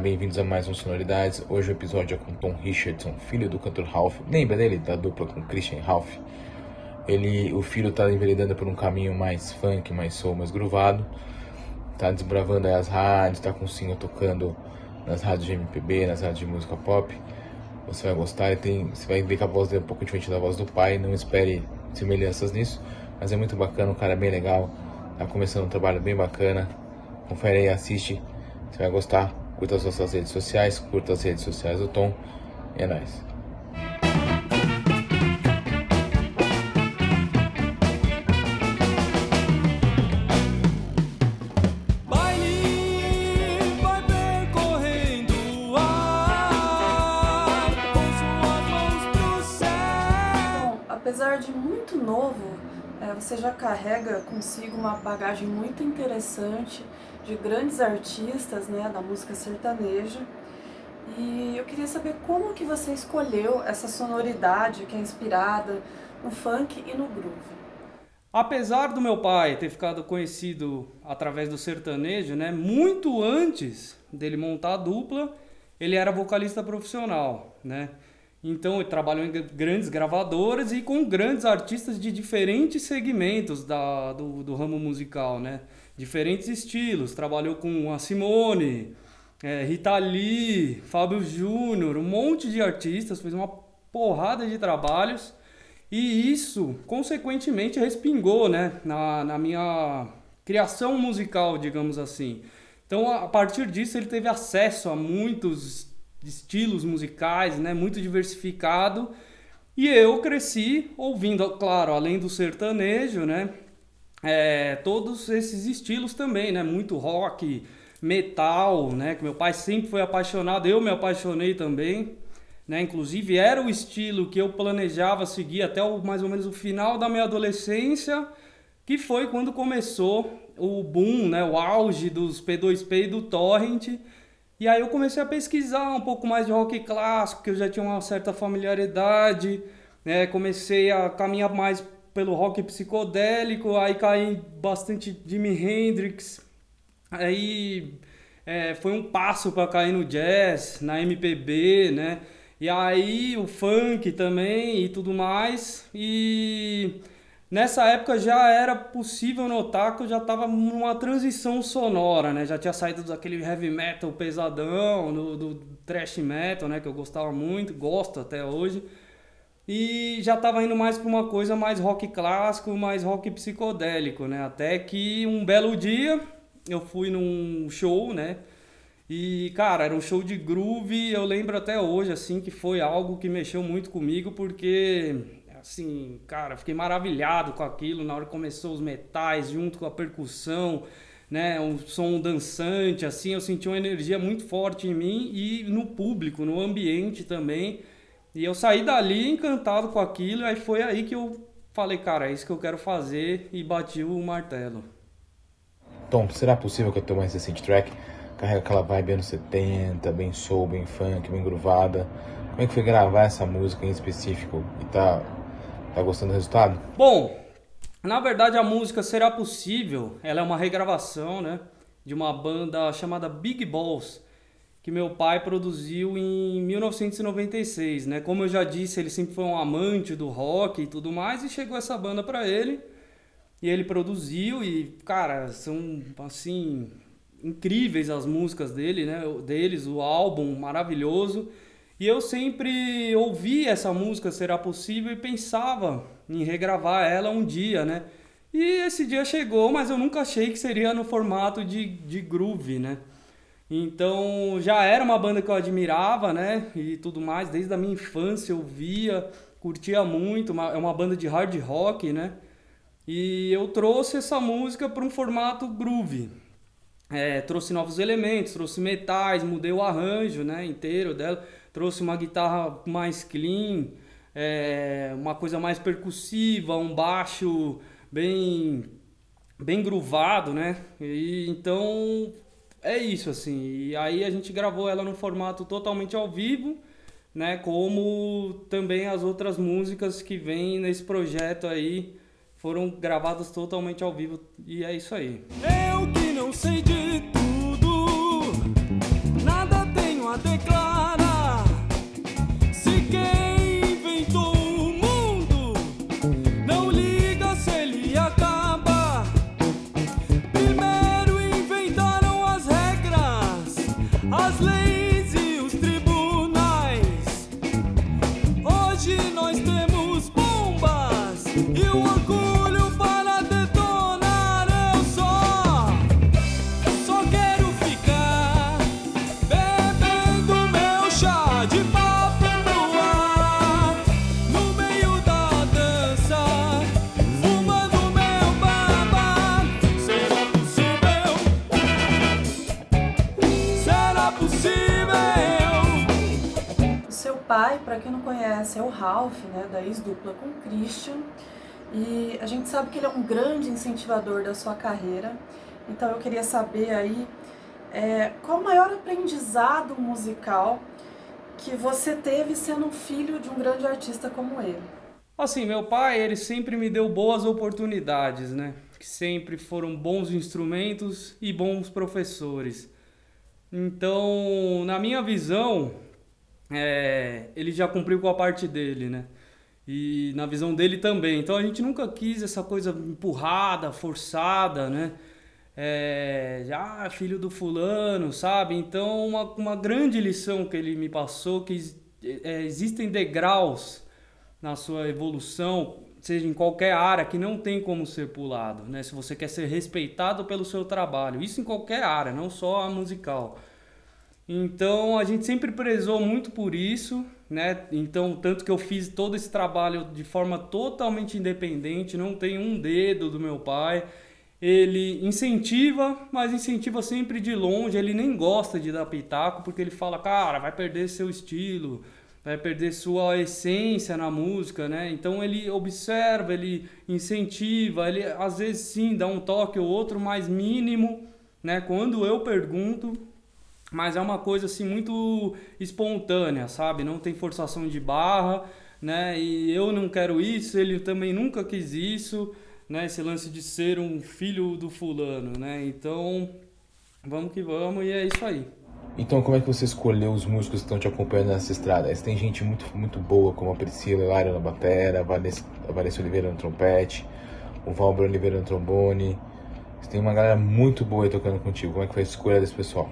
bem-vindos a mais um Sonoridades. Hoje o episódio é com Tom Richardson, filho do cantor Ralph. Lembra dele, da dupla com Christian Ralph? Ele, o filho tá enveredando por um caminho mais funk, mais soul, mais groovado. Tá desbravando as rádios, tá com o single tocando nas rádios de MPB, nas rádios de música pop. Você vai gostar, tem, você vai ver que a voz dele é um pouco diferente da voz do pai, não espere semelhanças nisso, mas é muito bacana, um cara bem legal, tá começando um trabalho bem bacana. Confere aí, assiste, você vai gostar. Curta as nossas redes sociais, curta as redes sociais do Tom. É nóis. É, você já carrega consigo uma bagagem muito interessante de grandes artistas né, da música sertaneja. E eu queria saber como que você escolheu essa sonoridade que é inspirada no funk e no groove. Apesar do meu pai ter ficado conhecido através do sertanejo, né, muito antes dele montar a dupla, ele era vocalista profissional, né? Então ele trabalhou em grandes gravadoras e com grandes artistas de diferentes segmentos da, do, do ramo musical, né? Diferentes estilos. Trabalhou com a Simone, é, Rita Lee, Fábio Júnior, um monte de artistas, fez uma porrada de trabalhos. E isso, consequentemente, respingou né, na, na minha criação musical, digamos assim. Então, a partir disso, ele teve acesso a muitos estilos musicais, né, muito diversificado. E eu cresci ouvindo, claro, além do sertanejo, né, é, todos esses estilos também, né, muito rock, metal, né, que meu pai sempre foi apaixonado, eu me apaixonei também, né, inclusive era o estilo que eu planejava seguir até o, mais ou menos o final da minha adolescência, que foi quando começou o boom, né, o auge dos P2P e do torrent, e aí eu comecei a pesquisar um pouco mais de rock clássico, que eu já tinha uma certa familiaridade, né? Comecei a caminhar mais pelo rock psicodélico, aí caí bastante Jimi Hendrix, aí é, foi um passo para cair no jazz, na MPB, né? E aí o funk também e tudo mais. E Nessa época já era possível notar que eu já estava numa transição sonora, né? Já tinha saído daquele heavy metal pesadão, do, do thrash metal, né? Que eu gostava muito, gosto até hoje. E já estava indo mais para uma coisa mais rock clássico, mais rock psicodélico, né? Até que um belo dia eu fui num show, né? E, cara, era um show de groove, eu lembro até hoje, assim, que foi algo que mexeu muito comigo, porque assim, cara, fiquei maravilhado com aquilo na hora que começou os metais junto com a percussão, né, um som dançante, assim, eu senti uma energia muito forte em mim e no público, no ambiente também. E eu saí dali encantado com aquilo, aí foi aí que eu falei, cara, é isso que eu quero fazer e bati o martelo. Tom, será possível que eu tome esse recente track? Carrega aquela vibe anos 70, bem soul, bem funk, bem groovada. Como é que foi gravar essa música em específico? E tá Tá gostando do resultado? Bom, na verdade a música Será Possível, ela é uma regravação, né, de uma banda chamada Big Balls, que meu pai produziu em 1996, né? Como eu já disse, ele sempre foi um amante do rock e tudo mais e chegou essa banda para ele e ele produziu e, cara, são assim incríveis as músicas dele, né? Deles, o álbum maravilhoso. E eu sempre ouvi essa música Será Possível e pensava em regravar ela um dia, né? E esse dia chegou, mas eu nunca achei que seria no formato de, de groove, né? Então já era uma banda que eu admirava, né? E tudo mais, desde a minha infância eu via, curtia muito, uma, é uma banda de hard rock, né? E eu trouxe essa música para um formato groove. É, trouxe novos elementos, trouxe metais, mudei o arranjo né, inteiro dela trouxe uma guitarra mais clean, é, uma coisa mais percussiva, um baixo bem bem groovado, né? E, então é isso assim. E aí a gente gravou ela no formato totalmente ao vivo, né? Como também as outras músicas que vêm nesse projeto aí foram gravadas totalmente ao vivo e é isso aí. Eu que não sei de tudo, nada pai, para quem não conhece, é o Ralph, né, da ex-dupla com o Christian. E a gente sabe que ele é um grande incentivador da sua carreira. Então eu queria saber aí é, qual o maior aprendizado musical que você teve sendo filho de um grande artista como ele. Assim, meu pai, ele sempre me deu boas oportunidades, né? Que sempre foram bons instrumentos e bons professores. Então, na minha visão, é, ele já cumpriu com a parte dele, né? E na visão dele também. Então a gente nunca quis essa coisa empurrada, forçada, né? É, ah, filho do fulano, sabe? Então uma, uma grande lição que ele me passou que é, existem degraus na sua evolução, seja em qualquer área, que não tem como ser pulado, né? Se você quer ser respeitado pelo seu trabalho, isso em qualquer área, não só a musical. Então a gente sempre prezou muito por isso, né? Então, tanto que eu fiz todo esse trabalho de forma totalmente independente, não tem um dedo do meu pai. Ele incentiva, mas incentiva sempre de longe. Ele nem gosta de dar pitaco, porque ele fala, cara, vai perder seu estilo, vai perder sua essência na música, né? Então ele observa, ele incentiva, ele às vezes sim dá um toque ou outro, mas mínimo, né? Quando eu pergunto, mas é uma coisa assim muito espontânea, sabe? Não tem forçação de barra, né? E eu não quero isso, ele também nunca quis isso, né? Esse lance de ser um filho do fulano, né? Então, vamos que vamos e é isso aí. Então, como é que você escolheu os músicos que estão te acompanhando nessa estrada? Você tem gente muito, muito boa, como a Priscila Hilário na batera, a Vanessa, a Vanessa Oliveira no trompete, o Valber Oliveira no trombone. Você tem uma galera muito boa tocando contigo. Como é que foi a escolha desse pessoal?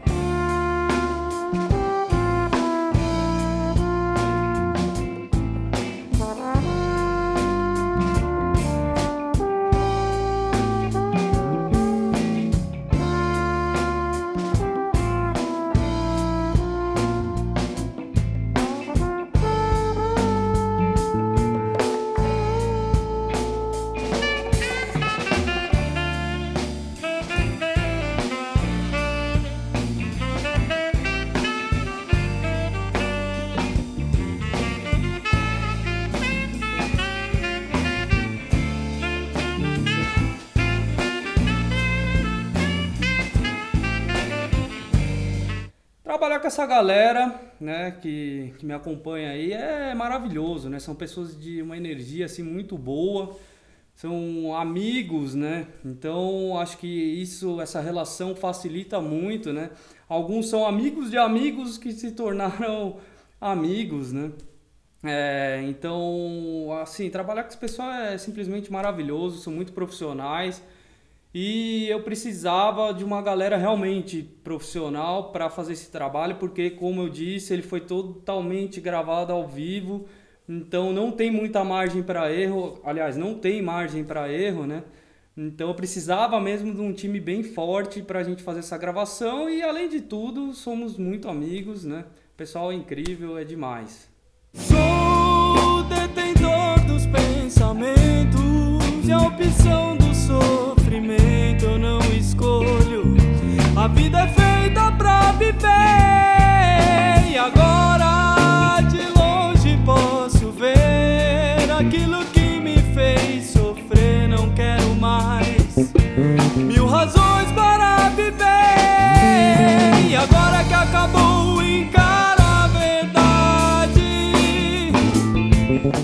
Trabalhar com essa galera, né, que, que me acompanha aí é maravilhoso, né? São pessoas de uma energia assim muito boa, são amigos, né? Então acho que isso, essa relação facilita muito, né? Alguns são amigos de amigos que se tornaram amigos, né? É, então, assim, trabalhar com esse pessoal é simplesmente maravilhoso, são muito profissionais. E eu precisava de uma galera realmente profissional para fazer esse trabalho, porque, como eu disse, ele foi totalmente gravado ao vivo, então não tem muita margem para erro. Aliás, não tem margem para erro, né? Então eu precisava mesmo de um time bem forte para a gente fazer essa gravação e, além de tudo, somos muito amigos, né? O pessoal é incrível, é demais. Sou detentor dos pensamentos e a opção A vida é feita pra viver e agora de longe posso ver aquilo que me fez sofrer. Não quero mais mil razões para viver e agora que acabou encara a verdade.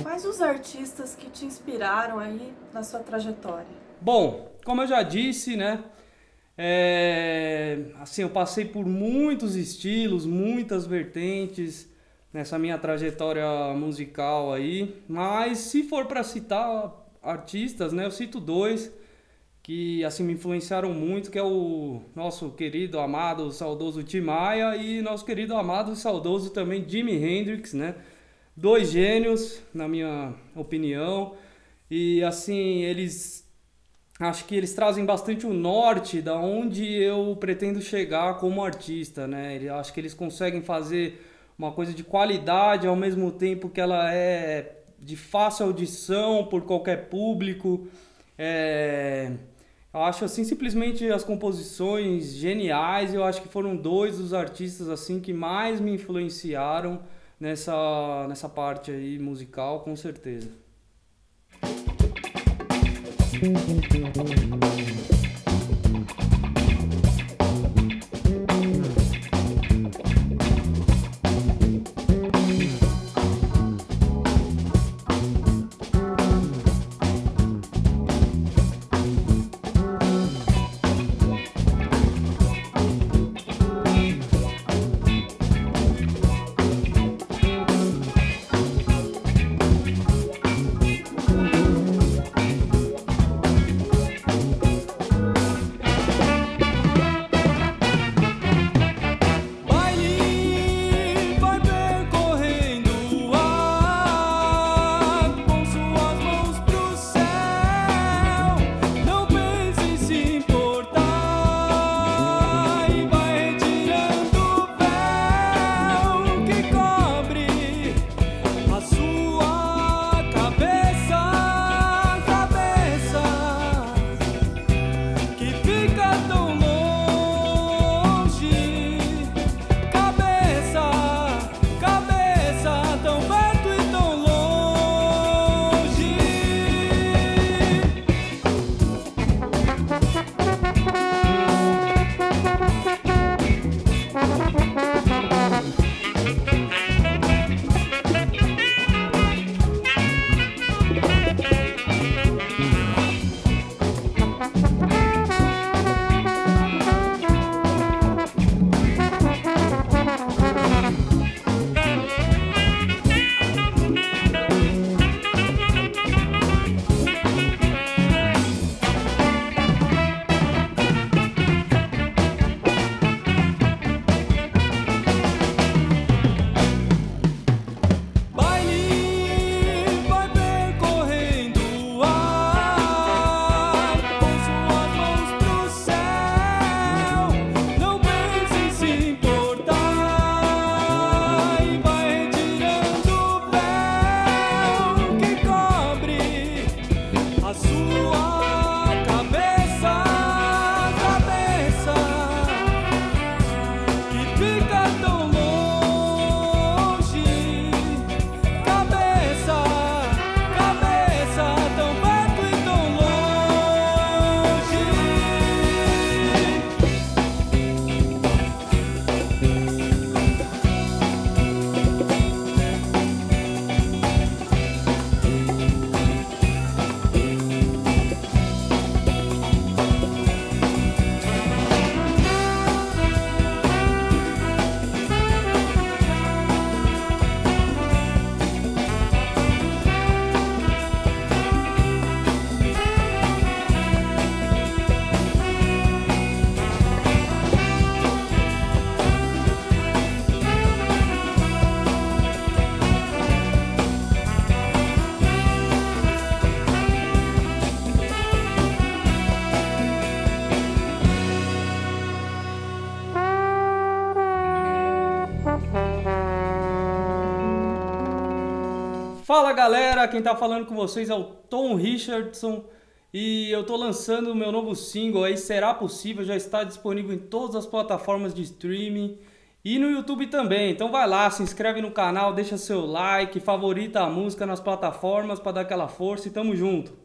Quais os artistas que te inspiraram aí na sua trajetória? Bom, como eu já disse, né? É, assim, eu passei por muitos estilos, muitas vertentes nessa minha trajetória musical aí, mas se for para citar artistas, né, eu cito dois que assim me influenciaram muito, que é o nosso querido, amado, saudoso Tim Maia e nosso querido, amado e saudoso também Jimi Hendrix, né? Dois gênios, na minha opinião. E assim, eles acho que eles trazem bastante o norte da onde eu pretendo chegar como artista, né? Eu acho que eles conseguem fazer uma coisa de qualidade ao mesmo tempo que ela é de fácil audição por qualquer público. É eu acho assim simplesmente as composições geniais. Eu acho que foram dois dos artistas assim que mais me influenciaram nessa nessa parte aí musical, com certeza. Thank you. Fala galera, quem tá falando com vocês é o Tom Richardson e eu tô lançando o meu novo single aí, Será Possível, já está disponível em todas as plataformas de streaming e no YouTube também. Então vai lá, se inscreve no canal, deixa seu like, favorita a música nas plataformas para dar aquela força e tamo junto.